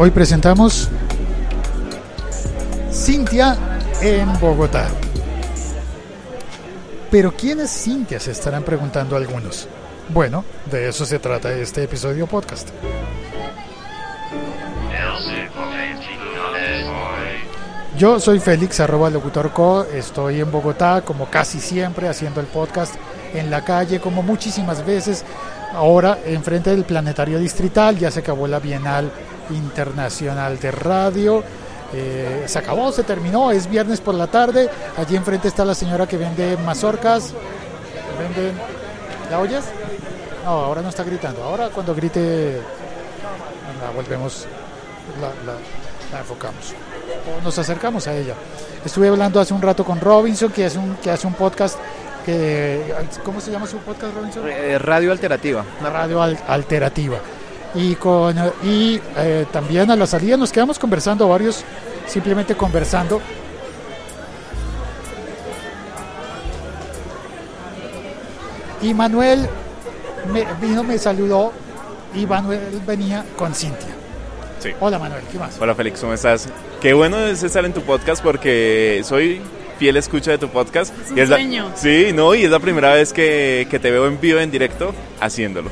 Hoy presentamos Cintia en Bogotá. Pero ¿quién es Cintia? Se estarán preguntando algunos. Bueno, de eso se trata este episodio podcast. Yo soy Félix, arroba locutorco, estoy en Bogotá como casi siempre haciendo el podcast en la calle como muchísimas veces. Ahora enfrente del Planetario Distrital ya se acabó la Bienal Internacional de Radio. Eh, se acabó, se terminó, es viernes por la tarde. Allí enfrente está la señora que vende mazorcas. Vende... ¿La oyes? No, ahora no está gritando. Ahora cuando grite la volvemos, la, la, la enfocamos. O nos acercamos a ella. Estuve hablando hace un rato con Robinson, que hace un, que hace un podcast que... ¿Cómo se llama su podcast, Robinson? Eh, Radio Alterativa. Una radio al- alternativa. Y, con, y eh, también a la salida nos quedamos conversando varios, simplemente conversando. Y Manuel me, vino, me saludó y Manuel venía con Cintia. Sí. Hola Manuel, ¿qué más? Hola Félix, ¿cómo estás? Qué bueno es estar en tu podcast porque soy fiel escucha de tu podcast. Es un y la- sueño. sí, no, y es la primera vez que, que te veo en vivo, en directo, haciéndolo.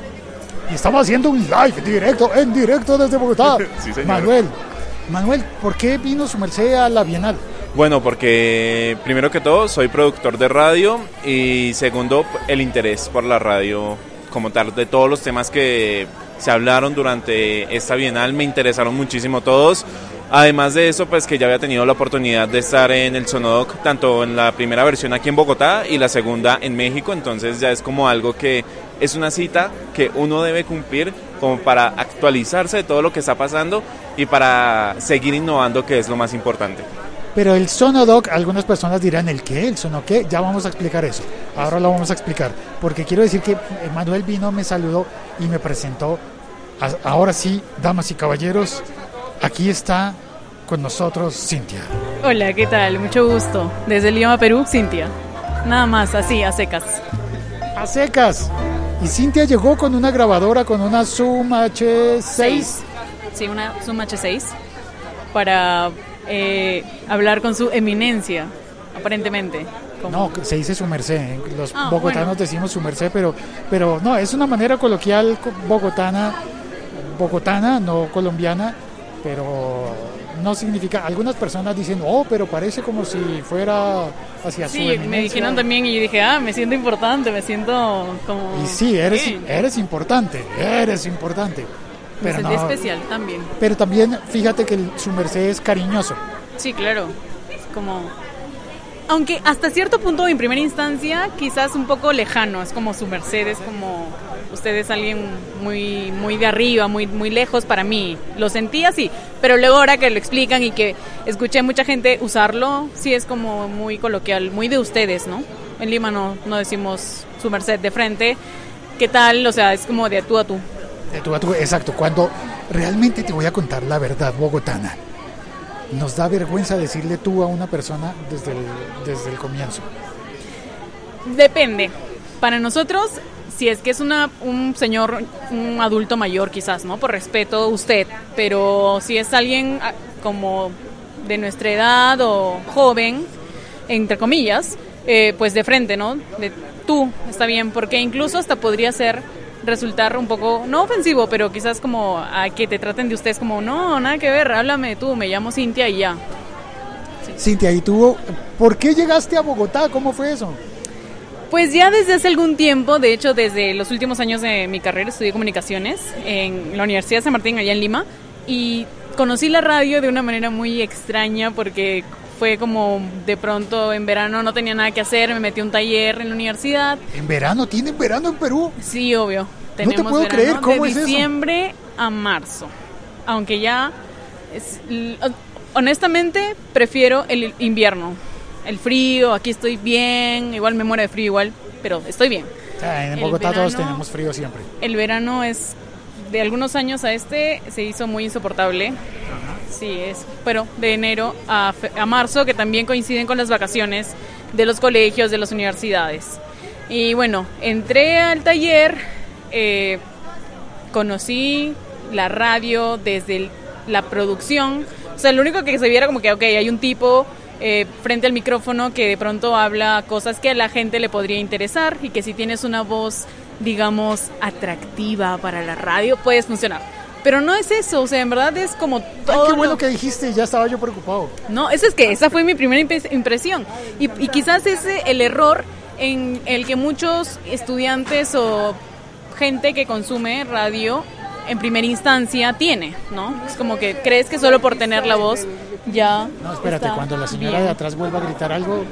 Y estamos haciendo un live directo, en directo desde Bogotá. Sí, señor. Manuel, Manuel, ¿por qué vino su merced a la Bienal? Bueno, porque primero que todo soy productor de radio y segundo el interés por la radio como tal, de todos los temas que se hablaron durante esta bienal, me interesaron muchísimo todos. Además de eso, pues que ya había tenido la oportunidad de estar en el Sonodoc, tanto en la primera versión aquí en Bogotá y la segunda en México, entonces ya es como algo que es una cita que uno debe cumplir como para actualizarse de todo lo que está pasando y para seguir innovando, que es lo más importante. Pero el Sonodoc, algunas personas dirán, ¿el qué? ¿El sono qué? Ya vamos a explicar eso. Ahora lo vamos a explicar. Porque quiero decir que Manuel vino, me saludó y me presentó. Ahora sí, damas y caballeros, aquí está con nosotros Cintia. Hola, ¿qué tal? Mucho gusto. Desde Lima, Perú, Cintia. Nada más, así, a secas. A secas. Y Cintia llegó con una grabadora, con una Zoom H6. Sí, una Zoom H6 para eh, hablar con su eminencia, aparentemente. Como- No, se dice su merced. ¿eh? Los Ah, bogotanos bueno. decimos su merced, pero, pero no, es una manera coloquial co- bogotana, bogotana, no colombiana, pero no significa. Algunas personas dicen, oh, pero parece como si fuera hacia su Sí, me eminencia". dijeron también y yo dije, ah, me siento importante, me siento como... Y sí, eres, eres importante, eres importante. me Pero, sentí no- especial también. pero también fíjate que el- su merced es cariñoso. Sí, claro. Como... Aunque hasta cierto punto, en primera instancia, quizás un poco lejano. Es como su merced, es como... Usted es alguien muy, muy de arriba, muy, muy lejos para mí. Lo sentí así. Pero luego ahora que lo explican y que escuché mucha gente usarlo, sí es como muy coloquial, muy de ustedes, ¿no? En Lima no, no decimos su merced de frente. ¿Qué tal? O sea, es como de tú a tú. De tú a tú, exacto. Cuando realmente te voy a contar la verdad bogotana, nos da vergüenza decirle tú a una persona desde el, desde el comienzo. Depende. Para nosotros, si es que es una, un señor, un adulto mayor quizás, ¿no? Por respeto usted. Pero si es alguien ah, como de nuestra edad o joven, entre comillas, eh, pues de frente, ¿no? De tú, está bien. Porque incluso hasta podría ser resultar un poco, no ofensivo, pero quizás como a que te traten de ustedes como, no, nada que ver, háblame tú, me llamo Cintia y ya. Cintia, ¿y tú por qué llegaste a Bogotá? ¿Cómo fue eso? Pues ya desde hace algún tiempo, de hecho desde los últimos años de mi carrera estudié comunicaciones en la Universidad de San Martín, allá en Lima, y conocí la radio de una manera muy extraña porque fue como de pronto en verano no tenía nada que hacer, me metí a un taller en la universidad. ¿En verano? ¿Tienen verano en Perú? Sí, obvio. te puedo creer, ¿cómo de es eso? diciembre a marzo. Aunque ya es- honestamente prefiero el invierno. El frío, aquí estoy bien, igual me muero de frío igual, pero estoy bien. Ah, en El Bogotá todos tenemos frío siempre. El verano es de algunos años a este se hizo muy insoportable. Sí, es, pero de enero a, marzo, que también coinciden con las vacaciones de los colegios, de las universidades. Y bueno, entré al taller, eh, conocí la radio desde el la producción. O sea, lo único que se viera como que, ok, hay un tipo eh, frente al micrófono que de pronto habla cosas que a la gente le podría interesar y que si tienes una voz, digamos, atractiva para la radio, puedes funcionar. Pero no es eso, o sea, en verdad es como todo. Ay, qué bueno lo- que dijiste, ya estaba yo preocupado. No, eso es que esa fue mi primera impresión. Y, y quizás ese el error en el que muchos estudiantes o gente que consume radio en primera instancia tiene, ¿no? Es como que crees que solo por tener la voz ya. No, espérate, cuando la señora bien. de atrás vuelva a gritar algo,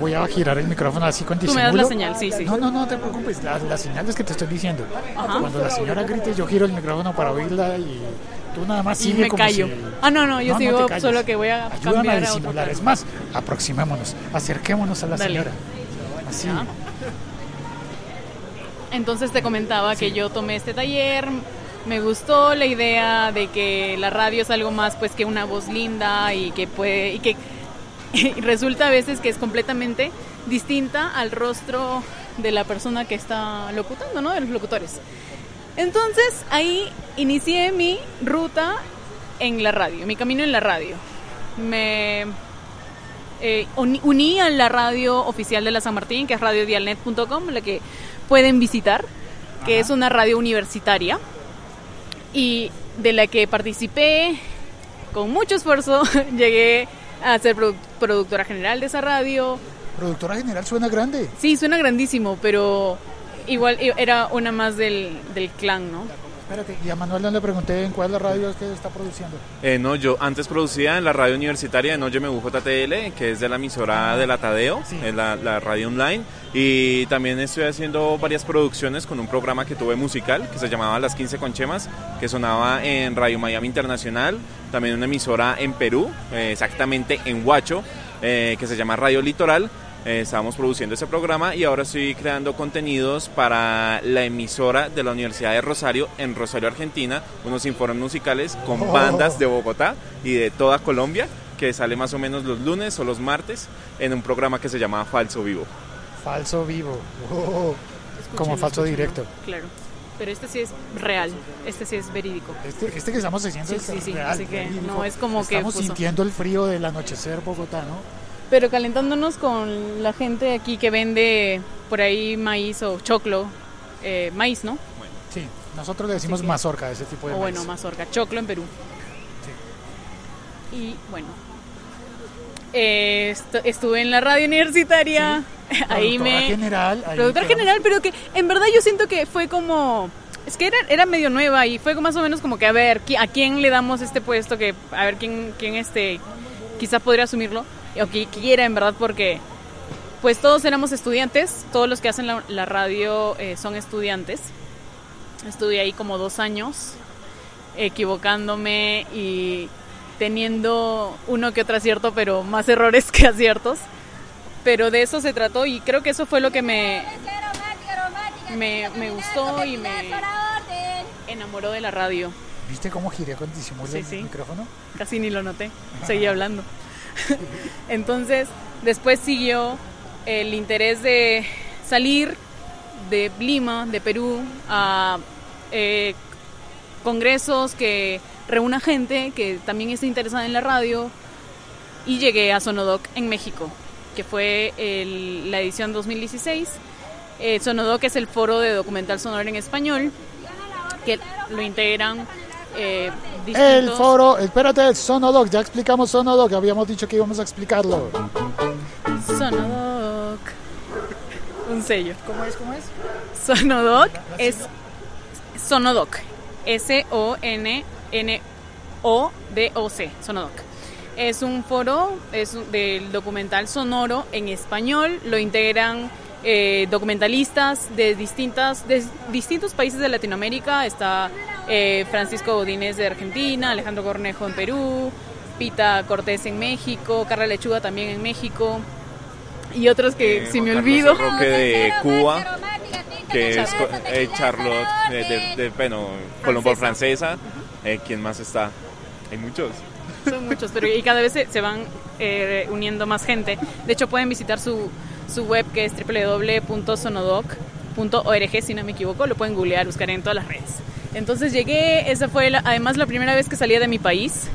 voy a girar el micrófono así con Tú me disimulo. das la señal, sí, sí. No, no, no te preocupes, la, la señal es que te estoy diciendo. Ajá. Cuando la señora grite, yo giro el micrófono para oírla y tú nada más Y sigue me como callo. si- Ah, no, no, yo te sigo solo que voy a Ayúdame cambiar a disimular. Es más, aproximémonos, acerquémonos a la Dale. señora. Así. Ya. Entonces te comentaba que yo tomé este taller, me gustó la idea de que la radio es algo más pues que una voz linda y que puede y que y resulta a veces que es completamente distinta al rostro de la persona que está locutando, ¿no? De los locutores. Entonces ahí inicié mi ruta en la radio, mi camino en la radio. Me eh, uní a la radio oficial de la San Martín, que es radiodialnet.com, la que pueden visitar, que es una radio universitaria y de la que participé con mucho esfuerzo. Llegué a ser produ- productora general de esa radio. Productora general suena grande. Sí, suena grandísimo, pero igual i- era una más del, del clan, ¿no? Espérate, y a Manuel no le pregunté en cuál es la radio es que está produciendo. Eh, no, yo antes producía en la radio universitaria de Noye JTL, que es de la emisora de la Tadeo, Sí. la, la radio online. Y también estoy haciendo varias producciones con un programa que tuve musical que se llamaba Las 15 Conchemas, que sonaba en Radio Miami Internacional, también una emisora en Perú, eh, exactamente en Huacho, eh, que se llama Radio Litoral. Eh, estábamos produciendo ese programa y ahora estoy creando contenidos para la emisora de la Universidad de Rosario en Rosario, Argentina, unos informes musicales con Oh. bandas de Bogotá y de toda Colombia, que sale más o menos los lunes o los martes en un programa que se llama Falso Vivo. Falso vivo. Oh, como falso directo. Claro. Pero este sí es real, este sí es verídico. Este, este que estamos haciendo Sí, es sí, sí, real, así que verídico. no es como que Estamos sintiendo el frío del anochecer bogotano. Pero calentándonos con la gente aquí que vende por ahí maíz o choclo, eh, maíz, ¿no? Sí, nosotros le decimos que- mazorca, ese tipo de O bueno, maíz. mazorca, choclo en Perú. Y bueno, eh, estu- estuve en la radio universitaria, ahí me... general. ahí Productora general, pero que en verdad yo siento que fue como... Es que era, era medio nueva y fue más o menos como que a ver, ¿qui- ¿a quién le damos este puesto? que A ver, ¿quién, quién este, quizás podría asumirlo? O que quiera, en verdad, porque pues todos éramos estudiantes, todos los que hacen la, la radio eh, son estudiantes. Estuve ahí como dos años, equivocándome y teniendo uno que otro acierto, pero más errores que aciertos. Pero de eso se trató y creo que eso fue lo que me, me, me gustó y me enamoró de la radio. ¿Viste cómo giré con disimulo Sí, el sí. micrófono? Casi ni lo noté, seguí hablando. Entonces, después siguió el interés de salir de Lima, de Perú, a eh, congresos que reúna gente que también esté interesada en la radio y llegué a Sonodoc en México, que fue el- la edición 2016. Eh, Sonodoc es el foro de documental sonoro en español, que lo integran eh, El foro, espérate, Sonodoc, ya explicamos Sonodoc, habíamos dicho que íbamos a explicarlo. Sonodoc. Un sello. ¿Cómo es? ¿Cómo es? Sonodoc es Sonodoc. S-O-N-N-O-D-O-C. Sonodoc. Es un foro es un- del documental sonoro en español. Lo integran eh, documentalistas de distintas de distintos países de Latinoamérica. Está eh, Francisco Godínez de Argentina, Alejandro Cornejo en Perú, Pita Cortés en México, Carla Lechuga también en México y otros que Eh, si me olvido. Roque de Cuba, que es eh, Charlotte de, de- de- bueno, Colombo francesa. Eh, ¿Quién más está? Hay muchos. Son muchos, pero y cada vez se, se van eh, uniendo más gente. De hecho, pueden visitar su, su web que es www.sonodoc.org, si no me equivoco. Lo pueden googlear, buscar en todas las redes. Entonces llegué, esa fue la- además la primera vez que salía de mi país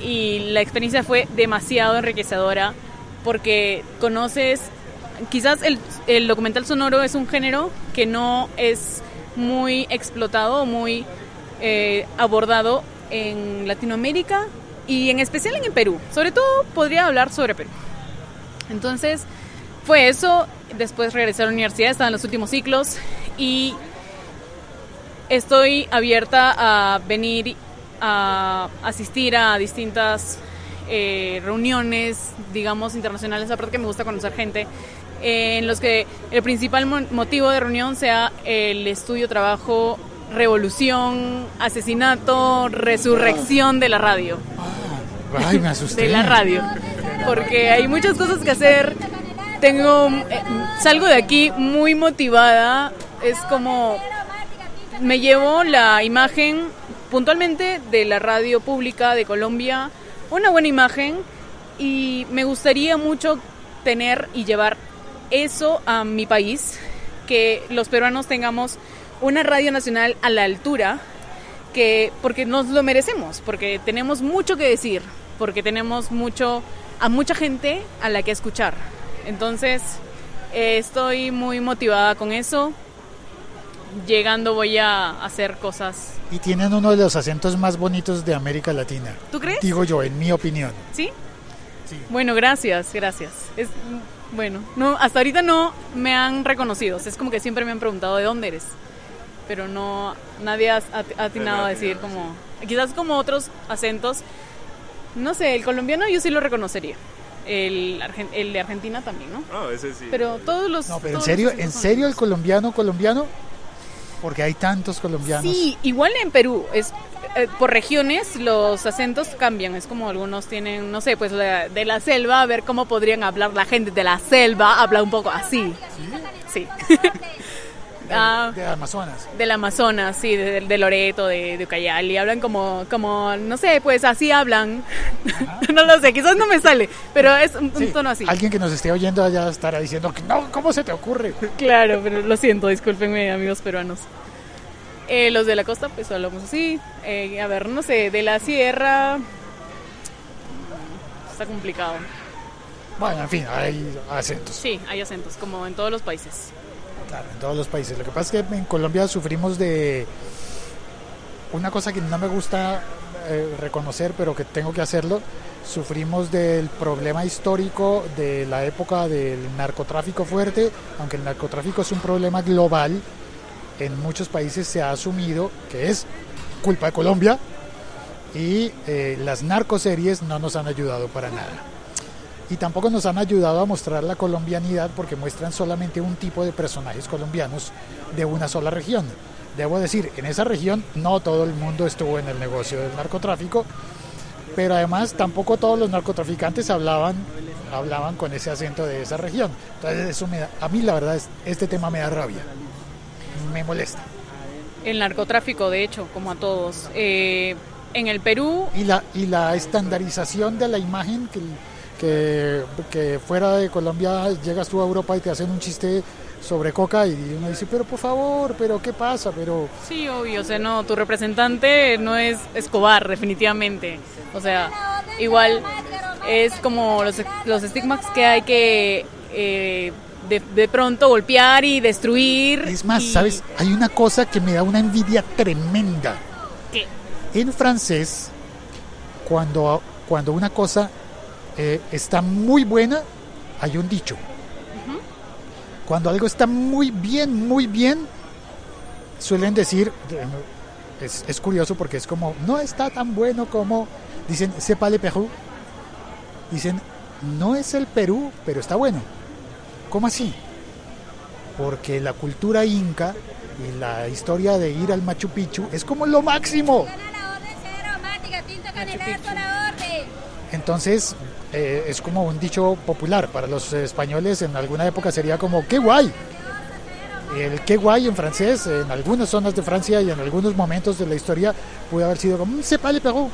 y la experiencia fue demasiado enriquecedora porque conoces, quizás el, el documental sonoro es un género que no es muy explotado muy eh, abordado en Latinoamérica y en especial en Perú. Sobre todo podría hablar sobre Perú. Entonces fue eso, después regresé a la universidad, estaba en los últimos ciclos y estoy abierta a venir a asistir a distintas eh, reuniones, digamos, internacionales, aparte que me gusta conocer gente, eh, en los que el principal mo- motivo de reunión sea el estudio, trabajo, revolución, asesinato, resurrección de la radio Ay, me asusté. de la radio. Porque hay muchas cosas que hacer. Tengo. eh, salgo de aquí muy motivada. Es como. Me llevo la imagen puntualmente de la radio pública de Colombia. Una buena imagen. Y me gustaría mucho tener y llevar eso a mi país. Que los peruanos tengamos una radio nacional a la altura que porque nos lo merecemos, porque tenemos mucho que decir, porque tenemos mucho a mucha gente a la que escuchar. Entonces, eh, estoy muy motivada con eso. Llegando voy a hacer cosas. Y tienen uno de los acentos más bonitos de América Latina. ¿Tú crees? Digo yo, en mi opinión. ¿Sí? Sí. Bueno, gracias, gracias. Es bueno, no hasta ahorita no me han reconocido. Es como que siempre me han preguntado de dónde eres. Pero no nadie ha atinado a decir como quizás como otros acentos. No sé, el colombiano yo sí lo reconocería. El, argen- el de Argentina también, ¿no? No, ese sí. Pero todos los No, pero en serio, ¿en serio el colombiano colombiano? Porque hay tantos colombianos. Sí, igual en Perú, es eh, por regiones los acentos cambian, es como algunos tienen, no sé, pues la- de la selva, a ver cómo podrían hablar la gente de la selva, habla un poco así. Sí. De, Ah, de Amazonas. del Amazonas, sí, de, de Loreto, de, de Ucayali, hablan como, como, no sé, pues así hablan. no lo sé, quizás no me sale, pero es un, Sí, tono así. Alguien que nos esté oyendo allá estará diciendo que no, ¿cómo se te ocurre? Claro, pero lo siento, discúlpenme amigos peruanos. Eh, los de la costa, pues hablamos así. Eh, a ver, no sé, de la sierra. Está complicado. Bueno, en fin, hay acentos. Sí, hay acentos, como en todos los países. En todos los países. Lo que pasa es que en Colombia sufrimos de una cosa que no me gusta eh, reconocer, pero que tengo que hacerlo. Sufrimos del problema histórico de la época del narcotráfico fuerte, aunque el narcotráfico es un problema global. En muchos países se ha asumido que es culpa de Colombia y eh, las narcoseries no nos han ayudado para nada y tampoco nos han ayudado a mostrar la colombianidad porque muestran solamente un tipo de personajes colombianos de una sola región. Debo decir, en esa región no todo el mundo estuvo en el negocio del narcotráfico, pero además tampoco todos los narcotraficantes hablaban hablaban con ese acento de esa región. Entonces eso me da- a mí la verdad es, este tema me da rabia, me molesta. El narcotráfico, de hecho, como a todos. Eh, en el Perú, Y la, y la estandarización de la imagen que, que, que fuera de Colombia llegas tú a Europa y te hacen un chiste sobre coca y uno dice, pero por favor, pero ¿qué pasa? Pero sí, obvio, o sea, no, tu representante no es Escobar, definitivamente. O sea, igual es como los, los estigmas que hay que eh, de, de pronto golpear y destruir. es más, y- ¿sabes? Hay una cosa que me da una envidia tremenda. ¿Qué? En francés, cuando, cuando una cosa eh, está muy buena, hay un dicho. Cuando algo está muy bien, muy bien, suelen decir, es, es curioso porque es como, no está tan bueno como, dicen, pas le Perú. Dicen, no es el Perú, pero está bueno. ¿Cómo así? Porque la cultura inca y la historia de ir al Machu Picchu es como lo máximo. Entonces, eh, es como un dicho popular. Para los españoles en alguna época sería como, ¡qué guay! El qué guay en francés, en algunas zonas de Francia y en algunos momentos de la historia, puede haber sido como, se le Perú.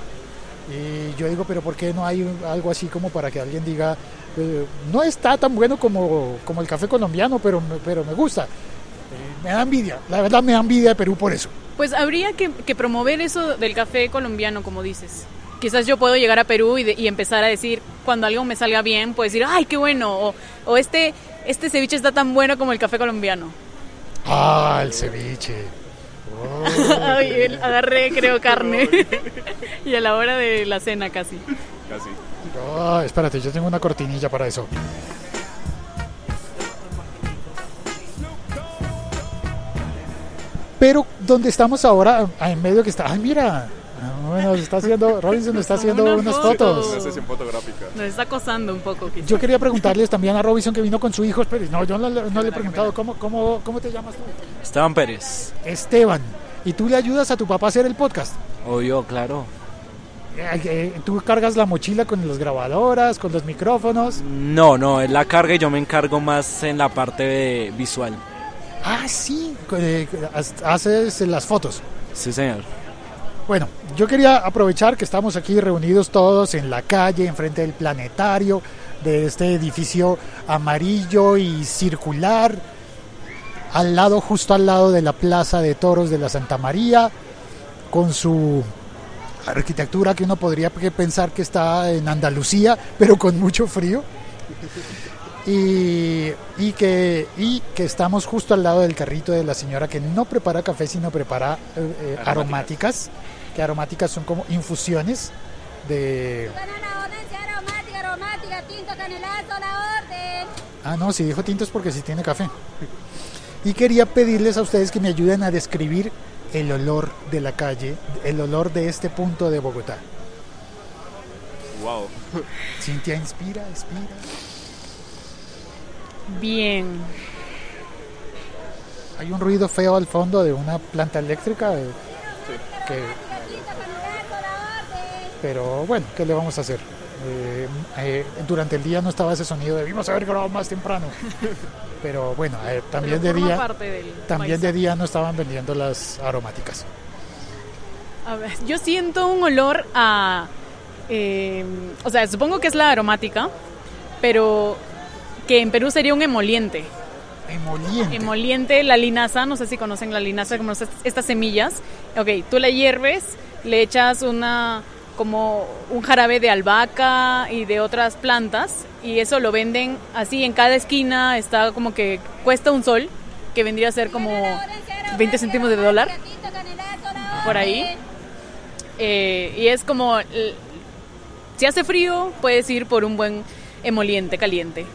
Y yo digo, pero ¿por qué no hay algo así como para que alguien diga, eh, no está tan bueno como, como el café colombiano, pero, pero me gusta? Eh, me da envidia, la verdad me da envidia de Perú por eso. Pues habría que promover eso del café colombiano, como dices. Quizás yo puedo llegar a Perú y, de- y empezar a decir, cuando algo me salga bien, puedo decir, ay, qué bueno, o, o este, este ceviche está tan bueno como el café colombiano. Ah, el ceviche. Oh, Ay, agarré, creo, carne. y a la hora de la cena casi. Casi. ah, espérate, yo tengo una cortinilla para eso. Pero donde estamos ahora, ah, en medio que está, ay mira, bueno, está haciendo, Robinson está haciendo Una unas foto. fotos. Una sesión fotográfica. Nos está acosando un poco. Yo quería preguntarles también a Robinson que vino con su hijo, pero no, yo no, le- no le he preguntado, ¿cómo, cómo, ¿cómo te llamas tú? Esteban Pérez. Esteban. ¿Y tú le ayudas a tu papá a hacer el podcast? Obvio, claro. Eh, ¿Tú cargas la mochila con las grabadoras, con los micrófonos? No, no, es la carga y yo me encargo más en la parte de visual. Ah, sí, eh, haces las fotos. Sí, señor. Bueno, yo quería aprovechar que estamos aquí reunidos todos en la calle, enfrente del planetario, de este edificio amarillo y circular, al lado, justo al lado de la Plaza de Toros de la Santa María, con su arquitectura que uno podría pensar que está en Andalucía, pero con mucho frío. Y, y que, y que estamos justo al lado del carrito de la señora que no prepara café, sino prepara eh, eh, aromáticas, que aromáticas son como infusiones de... Gana la orden, sea aromática, aromática, tinto, canelazo, la orden. Ah, no, si dijo tintos porque sí tiene café. Y quería pedirles a ustedes que me ayuden a describir el olor de la calle, el olor de este punto de Bogotá. Wow. Cintia, inspira, inspira. Bien. Hay un ruido feo al fondo de una planta eléctrica. eh, que, pero bueno, ¿qué le vamos a hacer? Eh, eh, durante el día no estaba ese sonido, debimos haber grabado más temprano. Pero bueno, eh, también de Pero día, también de día no estaban vendiendo las aromáticas. A ver, yo siento un olor a... eh, o sea, supongo que es la aromática, pero que en Perú sería un emoliente. Emoliente. Emoliente, la linaza, no sé si conocen la linaza, como estas, estas semillas. Ok, tú la hierves, le echas una como un jarabe de albahaca y de otras plantas y eso lo venden así en cada esquina, está como que cuesta un sol, que vendría a ser como 20 céntimos de dólar por ahí. Eh, y es como, si hace frío, puedes ir por un buen emoliente caliente.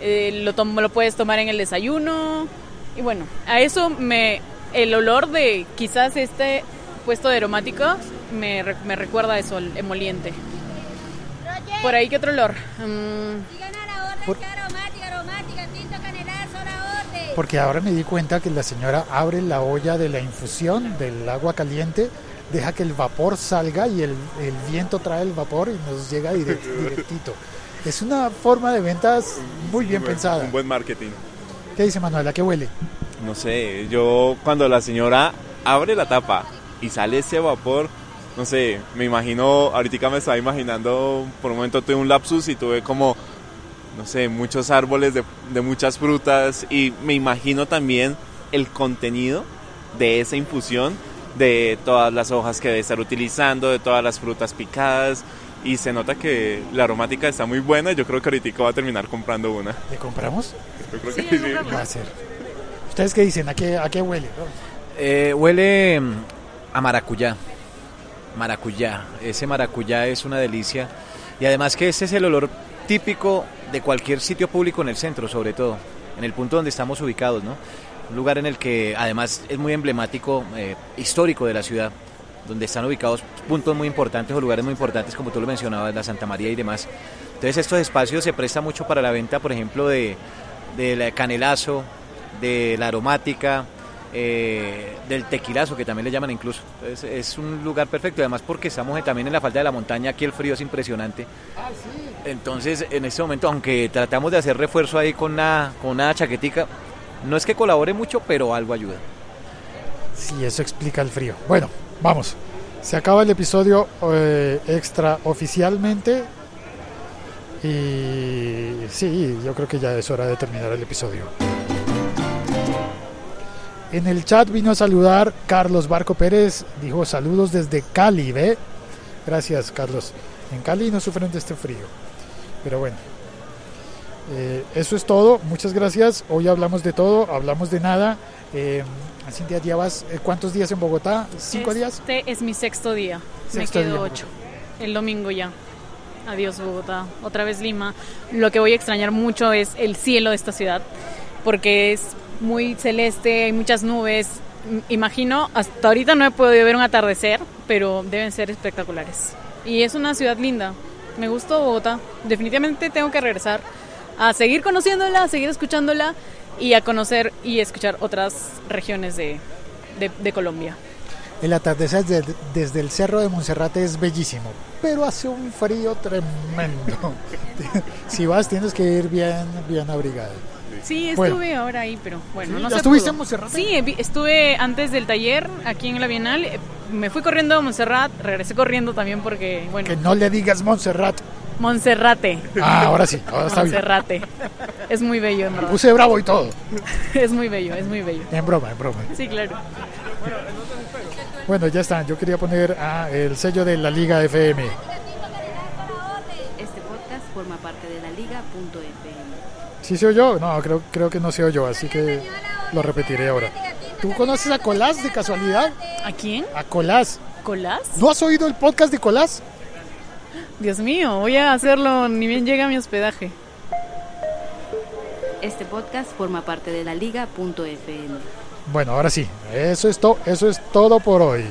Eh, lo, tom- lo puedes tomar en el desayuno. Y bueno, a eso me, el olor de quizás este puesto de aromáticos me, me recuerda eso, el emoliente. Por ahí, ¿qué otro olor? Mm, Por-. Porque ahora me di cuenta que la señora abre la olla de la infusión del agua caliente, deja que el vapor salga y el, el viento trae el vapor y nos llega direct- directito. Es una forma de ventas muy bien Un buen- pensada. Un buen marketing. ¿Qué dice Manuela? ¿Qué huele? No sé, yo cuando la señora abre la tapa y sale ese vapor, no sé, me imagino, ahorita me estaba imaginando, por un momento tuve un lapsus y tuve como, no sé, muchos árboles de, de muchas frutas y me imagino también el contenido de esa infusión, de todas las hojas que debe estar utilizando, de todas las frutas picadas y se nota que la aromática está muy buena yo creo que ahorita va a terminar comprando una. ¿Le compramos? Yo creo Sí, que sí. compramos. Va a ser. ¿Ustedes qué dicen? ¿A qué, a qué huele? Eh, huele mm, a maracuyá. Maracuyá. Ese maracuyá es una delicia. Y además que ese es el olor típico de cualquier sitio público en el centro, sobre todo. En el punto donde estamos ubicados, ¿no? Un lugar en el que además es muy emblemático, eh, histórico de la ciudad. Donde están ubicados puntos muy importantes o lugares muy importantes, como tú lo mencionabas, la Santa María y demás. Entonces estos espacios se prestan mucho para la venta, por ejemplo, de, del canelazo, de la aromática, eh, del tequilazo, que también le llaman incluso. Entonces es un lugar perfecto, además porque estamos también en la falda de la montaña, aquí el frío es impresionante. Entonces en este momento, aunque tratamos de hacer refuerzo ahí con una, con una chaquetica, no es que colabore mucho, pero algo ayuda. Sí, eso explica el frío. Bueno, vamos. Se acaba el episodio eh, extra oficialmente. Y sí, yo creo que ya es hora de terminar el episodio. En el chat vino a saludar Carlos Barco Pérez, dijo saludos desde Cali, ¿ve? Gracias, Carlos. En Cali no sufren de este frío. Pero bueno, eh, eso es todo. Muchas gracias. Hoy hablamos de todo, hablamos de nada. Eh, Cintia, ¿llevas eh, cuántos días en Bogotá? ¿Cinco días? Este es mi sexto día. Sexto Me quedo día. ocho. El domingo ya. Adiós Bogotá. Otra vez Lima. Lo que voy a extrañar mucho es el cielo de esta ciudad. Porque es muy celeste, hay muchas nubes. Imagino, hasta ahorita no he podido ver un atardecer, pero deben ser espectaculares. Y es una ciudad linda. Me gustó Bogotá. Definitivamente tengo que regresar a seguir conociéndola, a seguir escuchándola y a conocer y escuchar otras regiones de, de- de Colombia. El atardecer desde, desde el cerro de Monserrate es bellísimo, pero hace un frío tremendo. si vas tienes que ir bien, bien abrigada. Sí, Bueno. estuve ahora ahí, pero bueno, Sí, no ¿ya se estuviste pudo. en Monserrate? Sí, estuve antes del taller aquí en la Bienal. eh, Me fui corriendo a Montserrat, regresé corriendo también porque, bueno, Que no le digas Montserrat. Monserrate. Ah, ahora sí, ahora está bien. Monserrate. Es muy bello, en verdad. Puse bravo y todo. Es muy bello, es muy bello. En broma, en broma. Sí, claro. Bueno, ya está. Yo quería poner ah, el sello de la Liga FM. Este podcast forma parte de la liga.fm. ¿Sí se oyó? No, creo, creo que no se oyó, así que lo repetiré ahora. ¿Tú conoces a Colás de casualidad? ¿A quién? A Colás. ¿Colás? ¿No has oído el podcast de Colás? Dios mío, voy a hacerlo ni bien llega a mi hospedaje. Este podcast forma parte de la liga.fm. Bueno, ahora sí. Eso es, to- eso es todo por hoy.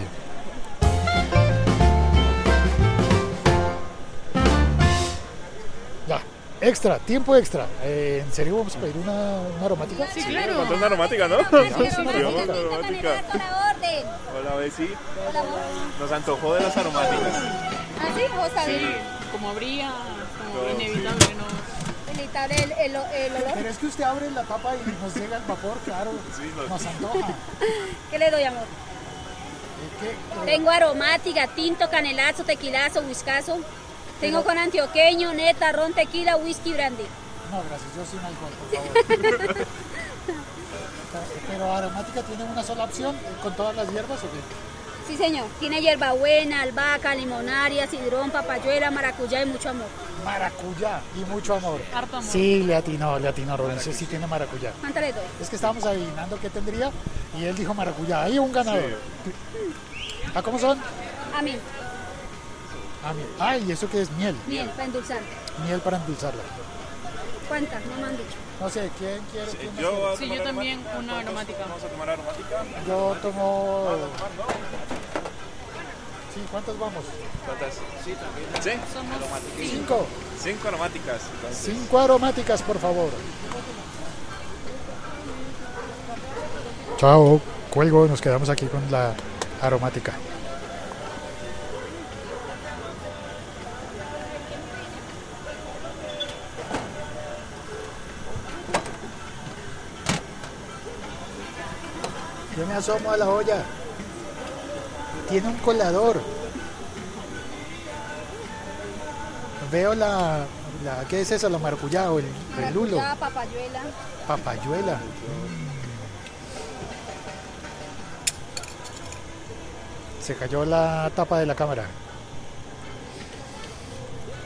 Extra, tiempo extra. Eh, ¿En serio vamos a pedir una, una aromática? Sí, claro. Falta una aromática, ¿no? sí, sí. una aromática. Hola, Bessie. Hola, amor. Nos antojó de las aromáticas. ¿Ah, sí? ¿Vos sabés? Como habría, como No, inevitable, ¿no? Inevitable el, el, el olor. Pero es que usted abre la tapa y nos llega el vapor, claro. nos- Nos antoja. ¿Qué le doy, amor? ¿Qué? Tengo aromática, tinto, canelazo, tequilazo, whiskazo. Tengo con antioqueño, neta, ron, tequila, whisky, brandy. No, gracias, yo sin alcohol, por favor. Pero aromática tiene una sola opción, con todas las hierbas o qué? Sí, señor. Tiene hierbabuena, albahaca, limonaria, sidrón, papayuela, maracuyá y mucho amor. Maracuyá y mucho amor. Harto amor. Sí, le atinó, le atinó Rubén, sí, tiene maracuyá. ¿Cuánto le doy? Es que estábamos adivinando qué tendría y él dijo maracuyá. Ahí un ganador. ¿Ah, cómo son? A mí, Ah, miel. Ah, y eso que es miel. miel, para endulzar. Miel para endulzarla. ¿Cuántas? No me han dicho. No sé, ¿quién quiere? quién más Yo, quiere? voy a Sí, yo también una aromática. Vamos a tomar aromática. Yo tomo... Sí, ¿cuántos vamos? ¿Cuántas? Sí, también. ¿Sí? Cinco. Cinco aromáticas. entonces. Cinco aromáticas, por favor. Chao, cuelgo, nos quedamos aquí con la aromática. Yo me asomo a la olla. Tiene un colador. Veo la, la ¿qué es eso? La maracuyá o el, el lulo. Papayuela. Papayuela. Se cayó la tapa de la cámara.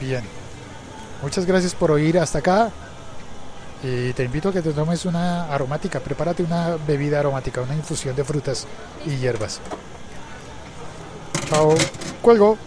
Bien. Muchas gracias por oír hasta acá. Y te invito a que te tomes una aromática. Prepárate una bebida aromática, una infusión de frutas y hierbas. Chao. Cuelgo.